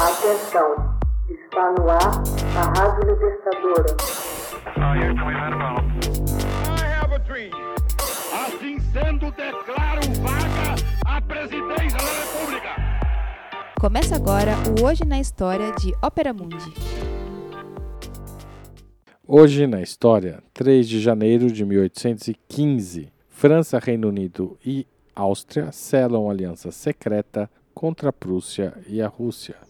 Atenção, está no ar a Rádio Libertadora. Assim sendo, declaro vaga a presidência da República. Começa agora o Hoje na História de Ópera Mundi. Hoje na história, 3 de janeiro de 1815, França, Reino Unido e Áustria selam aliança secreta contra a Prússia e a Rússia.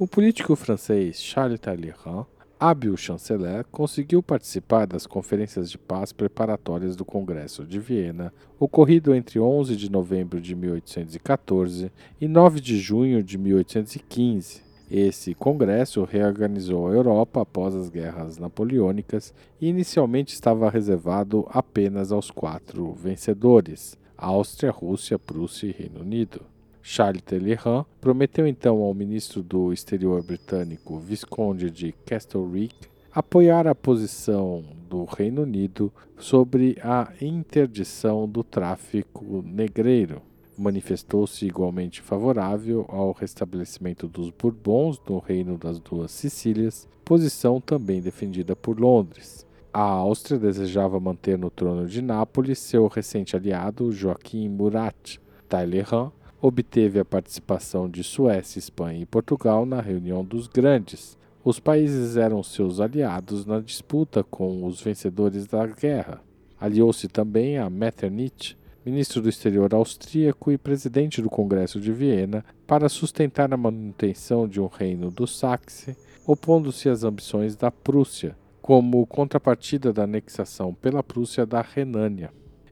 O político francês Charles Talleyrand, hábil chanceler, conseguiu participar das conferências de paz preparatórias do Congresso de Viena, ocorrido entre 11 de novembro de 1814 e 9 de junho de 1815. Esse congresso reorganizou a Europa após as guerras napoleônicas e inicialmente estava reservado apenas aos quatro vencedores: Áustria, Rússia, Prússia e Reino Unido. Charles Talleyrand prometeu então ao ministro do Exterior britânico, Visconde de Castlereagh, apoiar a posição do Reino Unido sobre a interdição do tráfico negreiro. Manifestou-se igualmente favorável ao restabelecimento dos Bourbons no Reino das Duas Sicílias, posição também defendida por Londres. A Áustria desejava manter no trono de Nápoles seu recente aliado Joaquim Murat. Talleyrand obteve a participação de Suécia, Espanha e Portugal na reunião dos grandes. Os países eram seus aliados na disputa com os vencedores da guerra. Aliou-se também a Metternich, ministro do exterior austríaco e presidente do Congresso de Viena, para sustentar a manutenção de um reino do Saxe, opondo-se às ambições da Prússia, como contrapartida da anexação pela Prússia da Renânia.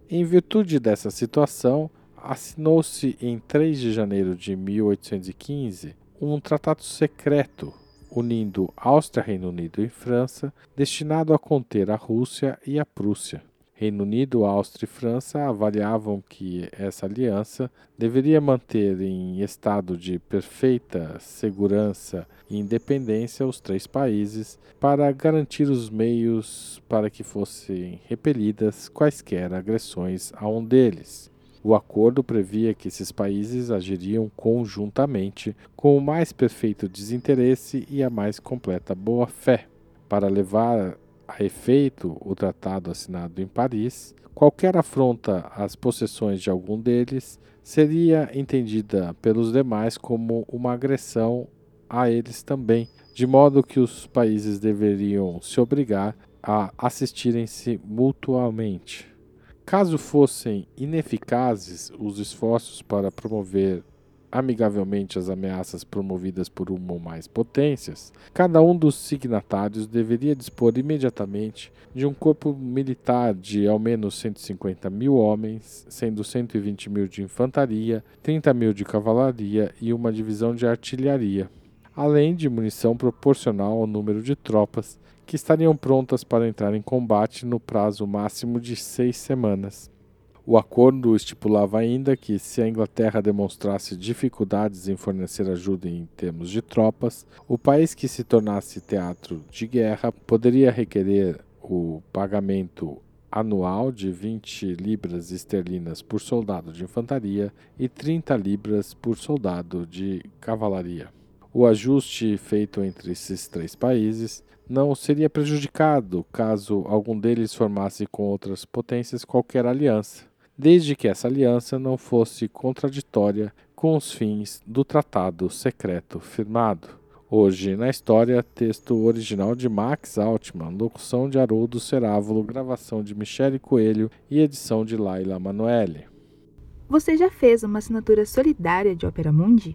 Em virtude dessa situação, assinou-se em 3 de janeiro de 1815 um tratado secreto unindo Áustria, Reino Unido e França, destinado a conter a Rússia e a Prússia. Reino Unido, Áustria e França avaliavam que essa aliança deveria manter em estado de perfeita segurança e independência os três países para garantir os meios para que fossem repelidas quaisquer agressões a um deles. O acordo previa que esses países agiriam conjuntamente com o mais perfeito desinteresse e a mais completa boa-fé. Para levar a efeito o tratado assinado em Paris, qualquer afronta às possessões de algum deles seria entendida pelos demais como uma agressão a eles também, de modo que os países deveriam se obrigar a assistirem-se mutuamente. Caso fossem ineficazes os esforços para promover amigavelmente as ameaças promovidas por uma ou mais potências, cada um dos signatários deveria dispor imediatamente de um corpo militar de ao menos 150 mil homens, sendo 120 mil de infantaria, 30 mil de cavalaria e uma divisão de artilharia, além de munição proporcional ao número de tropas que estariam prontas para entrar em combate no prazo máximo de seis semanas. O acordo estipulava ainda que, se a Inglaterra demonstrasse dificuldades em fornecer ajuda em termos de tropas, o país que se tornasse teatro de guerra poderia requerer o pagamento anual de 20 libras esterlinas por soldado de infantaria e 30 libras por soldado de cavalaria. O ajuste feito entre esses três países não seria prejudicado caso algum deles formasse com outras potências qualquer aliança, desde que essa aliança não fosse contraditória com os fins do tratado secreto firmado. Hoje na história, texto original de Max Altman, locução de Haroldo Cerávulo, gravação de Michele Coelho e edição de Laila Manoeli. Você já fez uma assinatura solidária de Opera Mundi?